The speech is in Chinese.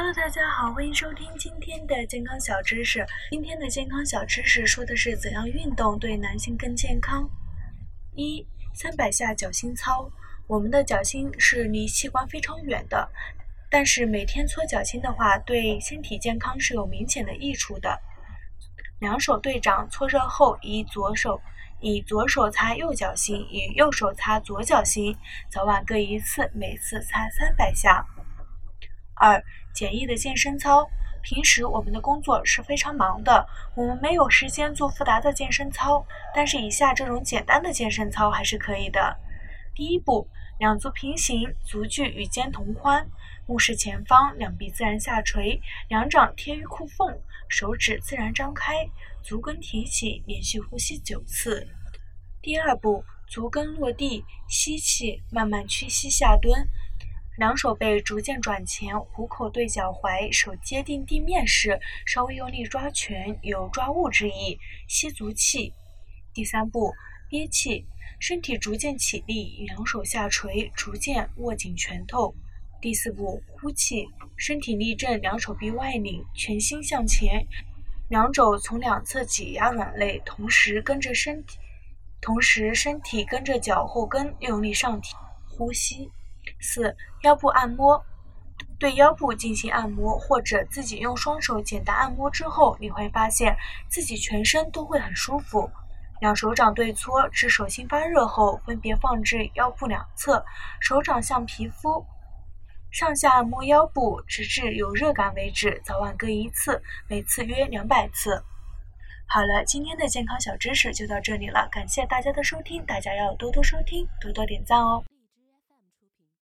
Hello，大家好，欢迎收听今天的健康小知识。今天的健康小知识说的是怎样运动对男性更健康。一、三百下脚心操。我们的脚心是离器官非常远的，但是每天搓脚心的话，对身体健康是有明显的益处的。两手对掌，搓热后，以左手以左手擦右脚心，以右手擦左脚心，早晚各一次，每次擦三百下。二、简易的健身操。平时我们的工作是非常忙的，我们没有时间做复杂的健身操，但是以下这种简单的健身操还是可以的。第一步，两足平行，足距与肩同宽，目视前方，两臂自然下垂，两掌贴于裤缝，手指自然张开，足跟提起，连续呼吸九次。第二步，足跟落地，吸气，慢慢屈膝下蹲。两手背逐渐转前，虎口对脚踝，手接定地面时，稍微用力抓拳，有抓物之意。吸足气。第三步，憋气，身体逐渐起立，两手下垂，逐渐握紧拳头。第四步，呼气，身体立正，两手臂外拧，全心向前，两肘从两侧挤压软肋，同时跟着身体，同时身体跟着脚后跟用力上提，呼吸。四、腰部按摩，对腰部进行按摩，或者自己用双手简单按摩之后，你会发现自己全身都会很舒服。两手掌对搓至手心发热后，分别放置腰部两侧，手掌向皮肤上下按摩腰部，直至有热感为止，早晚各一次，每次约两百次。好了，今天的健康小知识就到这里了，感谢大家的收听，大家要多多收听，多多点赞哦。